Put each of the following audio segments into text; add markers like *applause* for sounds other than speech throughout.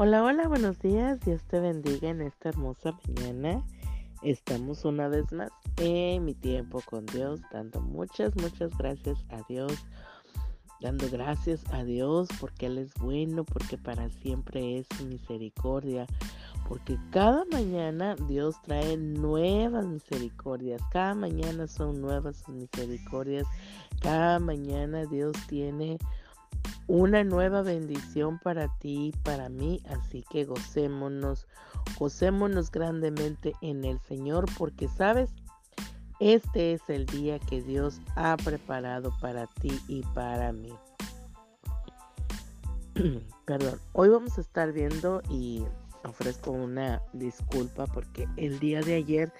Hola, hola, buenos días. Dios te bendiga en esta hermosa mañana. Estamos una vez más en mi tiempo con Dios, dando muchas, muchas gracias a Dios. Dando gracias a Dios porque Él es bueno, porque para siempre es misericordia. Porque cada mañana Dios trae nuevas misericordias. Cada mañana son nuevas sus misericordias. Cada mañana Dios tiene una nueva bendición para ti y para mí, así que gocémonos, gocémonos grandemente en el Señor, porque sabes, este es el día que Dios ha preparado para ti y para mí. *clears throat* Perdón, hoy vamos a estar viendo y ofrezco una disculpa porque el día de ayer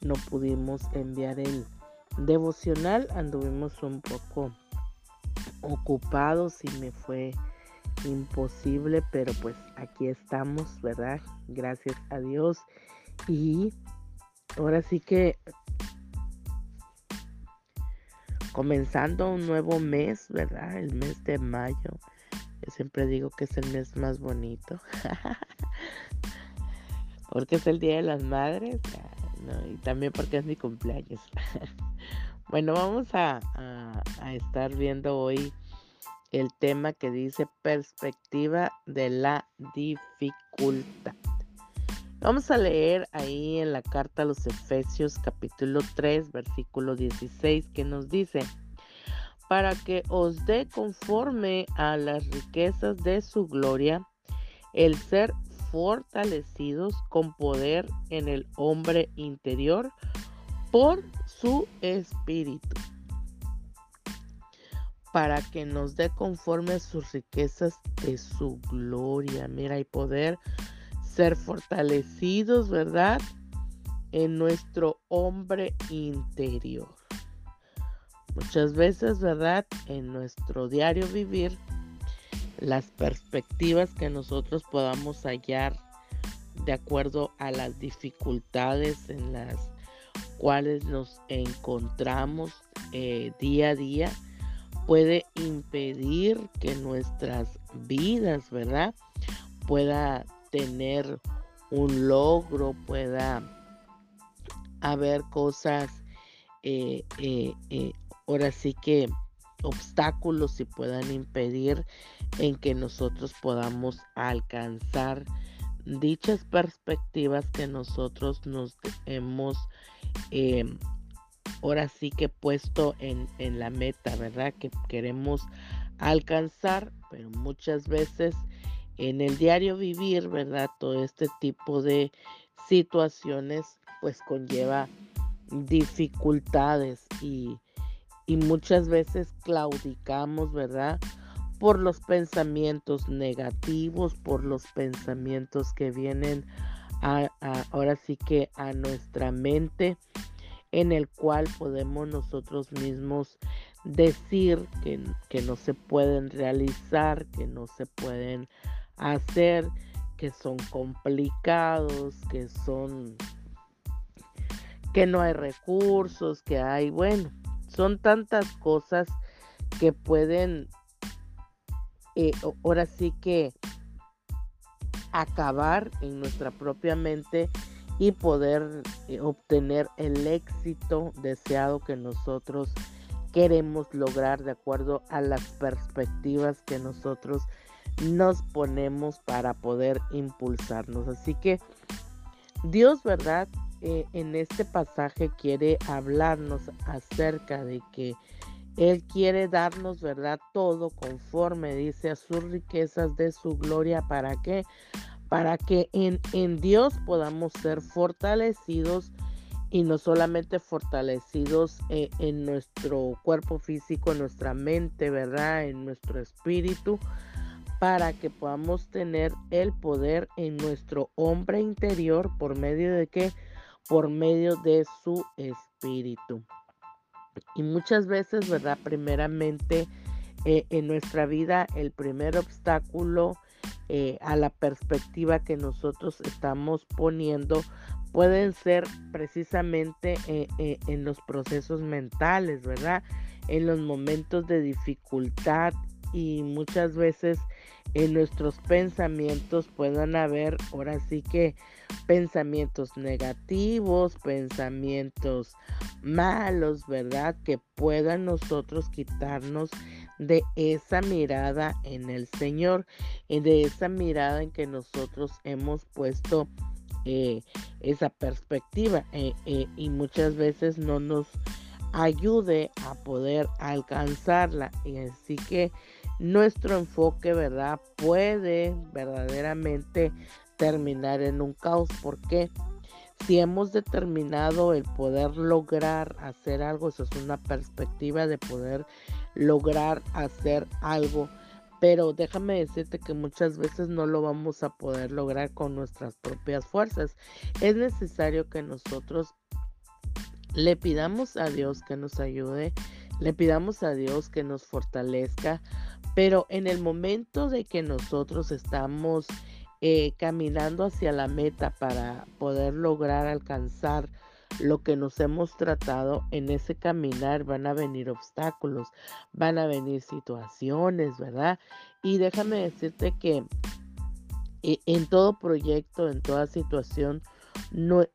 no pudimos enviar el devocional, anduvimos un poco ocupados y me fue imposible, pero pues aquí estamos, ¿verdad? Gracias a Dios. Y ahora sí que comenzando un nuevo mes, ¿verdad? El mes de mayo. Yo siempre digo que es el mes más bonito. *laughs* porque es el Día de las Madres. y también porque es mi cumpleaños. *laughs* Bueno, vamos a, estar viendo hoy el tema que dice perspectiva de la dificultad. Vamos a leer ahí en la carta a los Efesios capítulo 3 versículo 16 que nos dice, para que os dé conforme a las riquezas de su gloria el ser fortalecidos con poder en el hombre interior por su espíritu, para que nos dé conforme a sus riquezas de su gloria. Mira, y poder ser fortalecidos, ¿verdad? En nuestro hombre interior. Muchas veces, ¿verdad? En nuestro diario vivir, las perspectivas que nosotros podamos hallar de acuerdo a las dificultades en las cuales nos encontramos eh, día a día puede impedir que nuestras vidas, ¿verdad? Pueda tener un logro, pueda haber cosas, eh, eh, ahora sí que obstáculos y puedan impedir en que nosotros podamos alcanzar dichas perspectivas que nosotros nos hemos Em, ahora sí que puesto en, en la meta, ¿verdad? Que queremos alcanzar, pero muchas veces en el diario vivir, ¿verdad? Todo este tipo de situaciones pues conlleva dificultades y, y muchas veces claudicamos, ¿verdad? Por los pensamientos negativos, por los pensamientos que vienen ahora sí que a nuestra mente en el cual podemos nosotros mismos decir que, que no se pueden realizar, que no se pueden hacer, que son complicados, que son que no hay recursos, que hay, bueno, son tantas cosas que pueden, eh, ahora sí que acabar en nuestra propia mente y poder eh, obtener el éxito deseado que nosotros queremos lograr de acuerdo a las perspectivas que nosotros nos ponemos para poder impulsarnos. Así que Dios, ¿verdad? Eh, en este pasaje quiere hablarnos acerca de que él quiere darnos, ¿verdad? Todo conforme, dice, a sus riquezas de su gloria. ¿Para qué? Para que en, en Dios podamos ser fortalecidos y no solamente fortalecidos eh, en nuestro cuerpo físico, en nuestra mente, ¿verdad? En nuestro espíritu, para que podamos tener el poder en nuestro hombre interior por medio de qué? Por medio de su espíritu. Y muchas veces, ¿verdad? Primeramente eh, en nuestra vida el primer obstáculo eh, a la perspectiva que nosotros estamos poniendo pueden ser precisamente eh, en los procesos mentales, ¿verdad? En los momentos de dificultad y muchas veces en nuestros pensamientos puedan haber ahora sí que pensamientos negativos, pensamientos malos, ¿verdad? Que puedan nosotros quitarnos de esa mirada en el Señor, y de esa mirada en que nosotros hemos puesto eh, esa perspectiva eh, eh, y muchas veces no nos ayude a poder alcanzarla. Y así que nuestro enfoque, ¿verdad? Puede verdaderamente terminar en un caos. porque Si hemos determinado el poder lograr hacer algo, eso es una perspectiva de poder lograr hacer algo. Pero déjame decirte que muchas veces no lo vamos a poder lograr con nuestras propias fuerzas. Es necesario que nosotros le pidamos a Dios que nos ayude, le pidamos a Dios que nos fortalezca, pero en el momento de que nosotros estamos eh, caminando hacia la meta para poder lograr alcanzar lo que nos hemos tratado, en ese caminar van a venir obstáculos, van a venir situaciones, ¿verdad? Y déjame decirte que eh, en todo proyecto, en toda situación,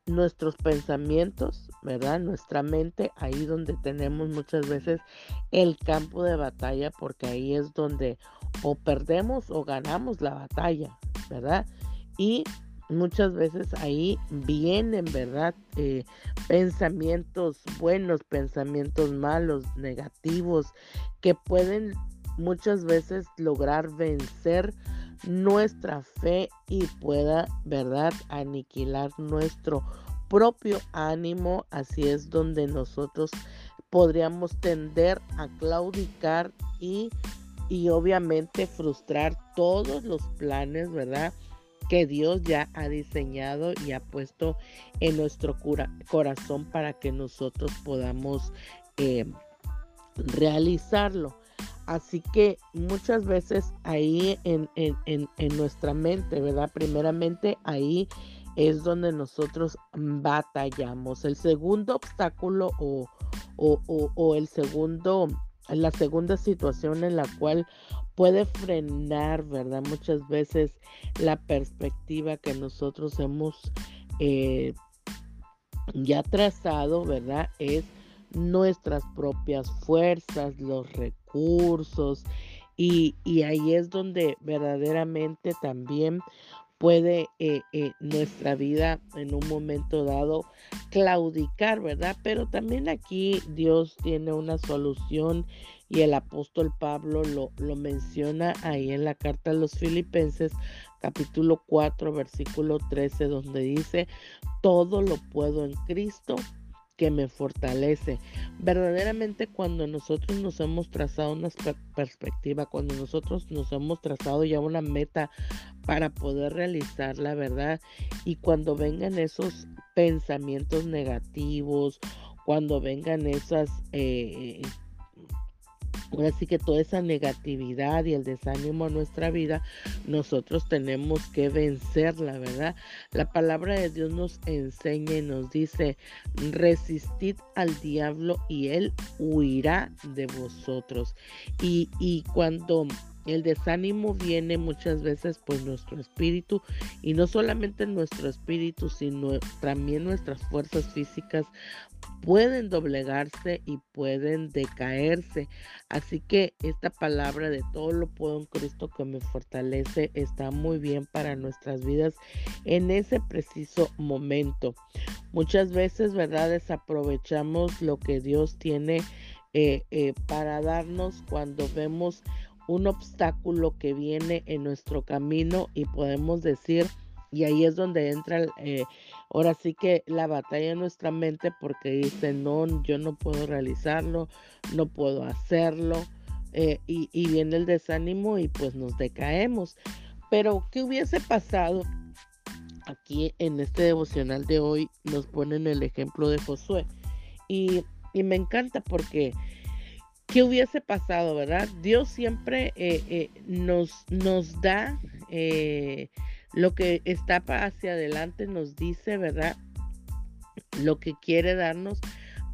nuestros pensamientos, ¿verdad? Nuestra mente, ahí donde tenemos muchas veces el campo de batalla, porque ahí es donde o perdemos o ganamos la batalla, ¿verdad? Y muchas veces ahí vienen, ¿verdad? Eh, pensamientos buenos, pensamientos malos, negativos, que pueden muchas veces lograr vencer nuestra fe y pueda, ¿verdad?, aniquilar nuestro propio ánimo. Así es donde nosotros podríamos tender a claudicar y, y obviamente frustrar todos los planes, ¿verdad? que Dios ya ha diseñado y ha puesto en nuestro corazón para que nosotros podamos eh, realizarlo. Así que muchas veces ahí en, nuestra mente, ¿verdad? Primeramente ahí es donde nosotros batallamos. El segundo obstáculo o, o, el segundo, la segunda situación en la cual puede frenar, ¿verdad? Muchas veces la perspectiva que nosotros hemos eh, ya trazado, ¿verdad? Es nuestras propias fuerzas, los recursos y, ahí es donde verdaderamente también puede eh, eh, nuestra vida en un momento dado claudicar, ¿verdad? Pero también aquí Dios tiene una solución y el apóstol Pablo lo, lo menciona ahí en la carta a los filipenses capítulo 4 versículo 13 donde dice, todo lo puedo en Cristo que me fortalece. Verdaderamente cuando nosotros nos hemos trazado una perspectiva, cuando nosotros nos hemos trazado ya una meta para poder realizar la verdad y cuando vengan esos pensamientos negativos, cuando vengan esas eh, Ahora sí que toda esa negatividad y el desánimo a nuestra vida, nosotros tenemos que vencerla, ¿verdad? La palabra de Dios nos enseña y nos dice, resistid al diablo y él huirá de vosotros. Y, y cuando el desánimo viene muchas veces pues nuestro espíritu y no solamente nuestro espíritu sino también nuestras fuerzas físicas pueden doblegarse y pueden decaerse. Así que esta palabra de todo lo puedo en Cristo que me fortalece está muy bien para nuestras vidas en ese preciso momento. Muchas veces, ¿verdad? Desaprovechamos lo que Dios tiene eh, eh, para darnos cuando vemos un obstáculo que viene en nuestro camino y podemos decir, y ahí es donde entra, eh, ahora sí que la batalla en nuestra mente porque dice, no, yo no puedo realizarlo, no puedo hacerlo, eh, y, y viene el desánimo y pues nos decaemos. Pero, ¿qué hubiese pasado? Aquí en este devocional de hoy nos ponen el ejemplo de Josué. Y, y me encanta porque ¿qué hubiese pasado, verdad? Dios siempre eh, eh, nos, nos da eh, lo que está hacia adelante, nos dice, ¿verdad? Lo que quiere darnos,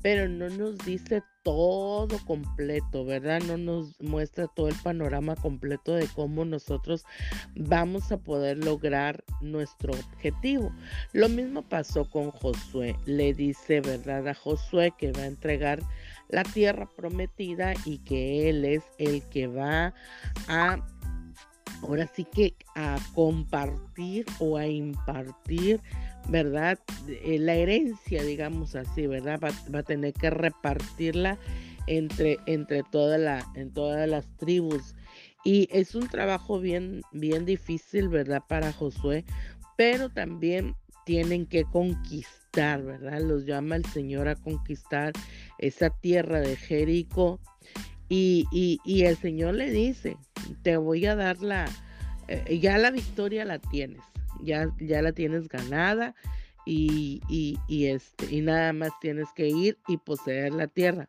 pero no nos dice todo completo, ¿verdad? No nos muestra todo el panorama completo de cómo nosotros vamos a poder lograr nuestro objetivo. Lo mismo pasó con Josué. Le dice, ¿verdad? A Josué que va a entregar la tierra prometida y que él es el que va a ahora sí que a compartir o a impartir ¿verdad? Eh, la herencia, digamos así, ¿verdad? Va, a tener que repartirla entre, entre toda la, en todas las tribus. Y es un trabajo bien, bien difícil, ¿verdad? Para Josué, pero también tienen que conquistar, Los llama el Señor a conquistar esa tierra de Jericó. Y, el Señor le dice, te voy a dar la, eh, ya la victoria la tienes, ya, ya la tienes ganada este, y nada más tienes que ir y poseer la tierra.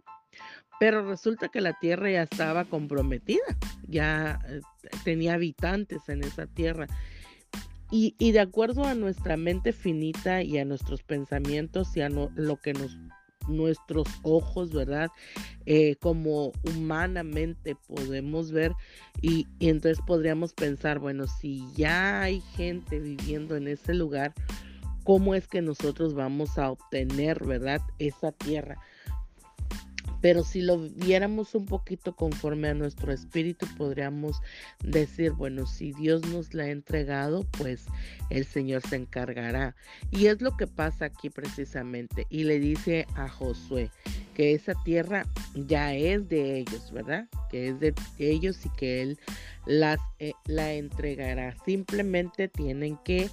Pero resulta que la tierra ya estaba comprometida, ya eh, tenía habitantes en esa tierra. Y, y, de acuerdo a nuestra mente finita y a nuestros pensamientos y a lo que nos nuestros ojos, ¿verdad? Eh, como humanamente podemos ver y, entonces podríamos pensar, bueno, si ya hay gente viviendo en ese lugar, ¿cómo es que nosotros vamos a obtener, ¿verdad? Esa tierra. Pero si lo viéramos un poquito conforme a nuestro espíritu, podríamos decir, bueno, si Dios nos la ha entregado, pues el Señor se encargará. Y es lo que pasa aquí precisamente. Y le dice a Josué que esa tierra ya es de ellos, ¿verdad? Que es de ellos y que Él las, eh, la entregará. Simplemente tienen que,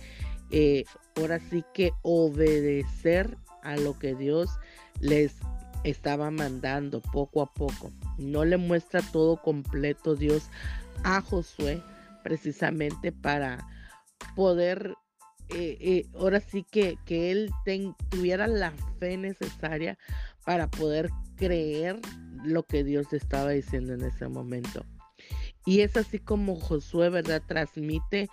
eh, ahora sí que obedecer a lo que Dios les estaba mandando poco a poco. No le muestra todo completo Dios a Josué precisamente para poder, eh, eh, ahora sí que, que él tuviera la fe necesaria para poder creer lo que Dios estaba diciendo en ese momento. Y es así como Josué, ¿verdad? Transmite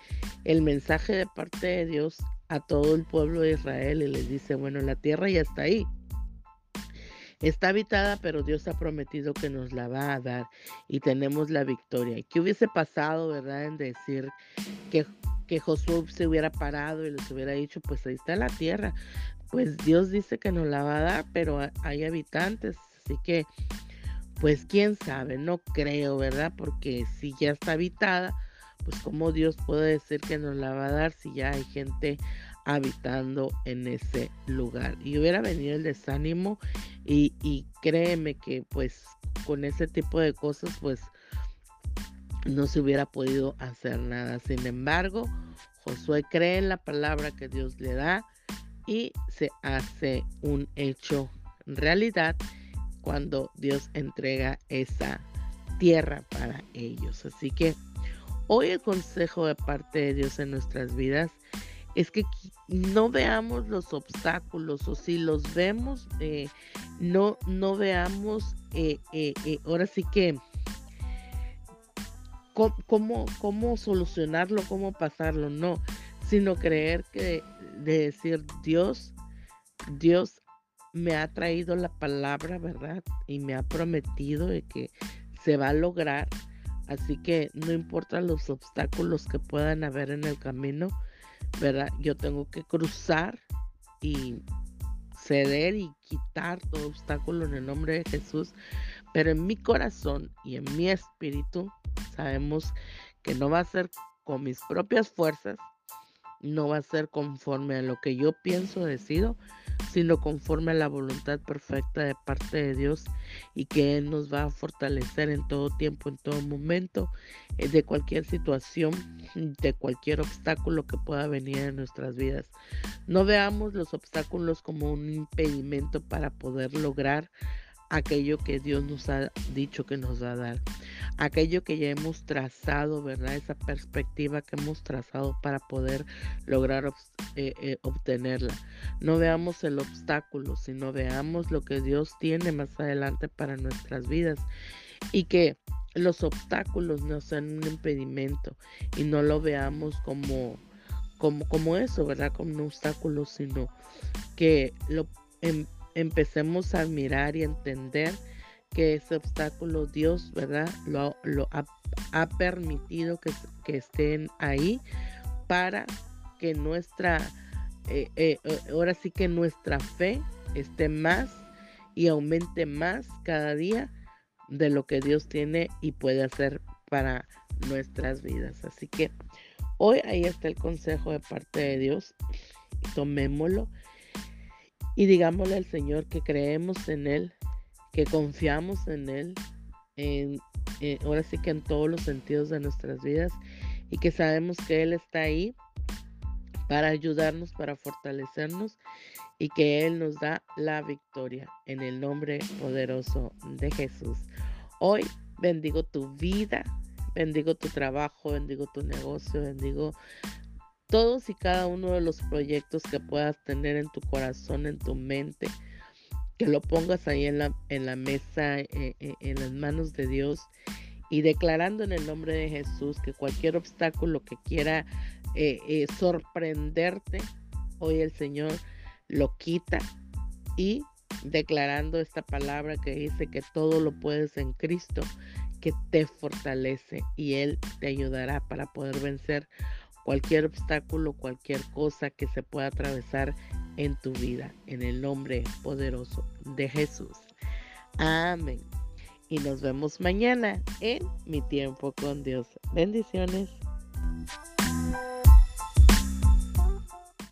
el mensaje de parte de Dios a todo el pueblo de Israel y les dice, bueno, la tierra ya está ahí. Está habitada, pero Dios ha prometido que nos la va a dar y tenemos la victoria. ¿Y qué hubiese pasado, verdad, en decir que, que Josué se hubiera parado y les hubiera dicho, pues ahí está la tierra? Pues Dios dice que nos la va a dar, pero hay habitantes, así que, pues quién sabe, no creo, ¿verdad? Porque si ya está habitada, pues cómo Dios puede decir que nos la va a dar si ya hay gente habitando en ese lugar. Y hubiera venido el desánimo y, créeme que pues con ese tipo de cosas pues no se hubiera podido hacer nada. Sin embargo, Josué cree en la palabra que Dios le da y se hace un hecho realidad cuando Dios entrega esa tierra para ellos. Así que hoy el consejo de parte de Dios en nuestras vidas es que no veamos los obstáculos o si los vemos, eh, no, no veamos, eh, eh, ahora sí que, cómo, cómo solucionarlo, cómo pasarlo, no, sino creer que de decir Dios, Dios me ha traído la palabra, ¿verdad? Y me ha prometido de que se va a lograr. Así que no importa los obstáculos que puedan haber en el camino, ¿verdad? Yo tengo que cruzar y ceder y quitar todo obstáculo en el nombre de Jesús, pero en mi corazón y en mi espíritu sabemos que no va a ser con mis propias fuerzas, no va a ser conforme a lo que yo pienso, decido, sino conforme a la voluntad perfecta de parte de Dios y que Él nos va a fortalecer en todo tiempo, en todo momento, eh, de cualquier situación, de cualquier obstáculo que pueda venir en nuestras vidas. No veamos los obstáculos como un impedimento para poder lograr aquello que Dios nos ha dicho que nos va a dar, aquello que ya hemos trazado, ¿verdad? Esa perspectiva que hemos trazado para poder lograr eh, eh, obtenerla. No veamos el obstáculo, sino veamos lo que Dios tiene más adelante para nuestras vidas y que los obstáculos no sean un impedimento y no lo veamos como como, como eso, ¿verdad? Como un obstáculo, sino que lo, em, empecemos a mirar y entender que ese obstáculo Dios, ¿verdad? Lo, ha, permitido que, que, estén ahí para que nuestra, eh, eh, ahora sí que nuestra fe esté más y aumente más cada día de lo que Dios tiene y puede hacer para nuestras vidas. Así que hoy ahí está el consejo de parte de Dios. Tomémoslo y digámosle al Señor que creemos en Él, que confiamos en Él, en, ahora sí que en todos los sentidos de nuestras vidas y que sabemos que Él está ahí para ayudarnos, para fortalecernos y que Él nos da la victoria en el nombre poderoso de Jesús. Hoy bendigo tu vida, bendigo tu trabajo, bendigo tu negocio, bendigo todos y cada uno de los proyectos que puedas tener en tu corazón, en tu mente, que lo pongas ahí en la, en la mesa, eh, eh, en las manos de Dios y declarando en el nombre de Jesús que cualquier obstáculo que quiera eh, sorprenderte, hoy el Señor lo quita y declarando esta palabra que dice que todo lo puedes en Cristo, que te fortalece y Él te ayudará para poder vencer cualquier obstáculo, cualquier cosa que se pueda atravesar en tu vida, en el nombre poderoso de Jesús. Amén. Y nos vemos mañana en mi tiempo con Dios. Bendiciones.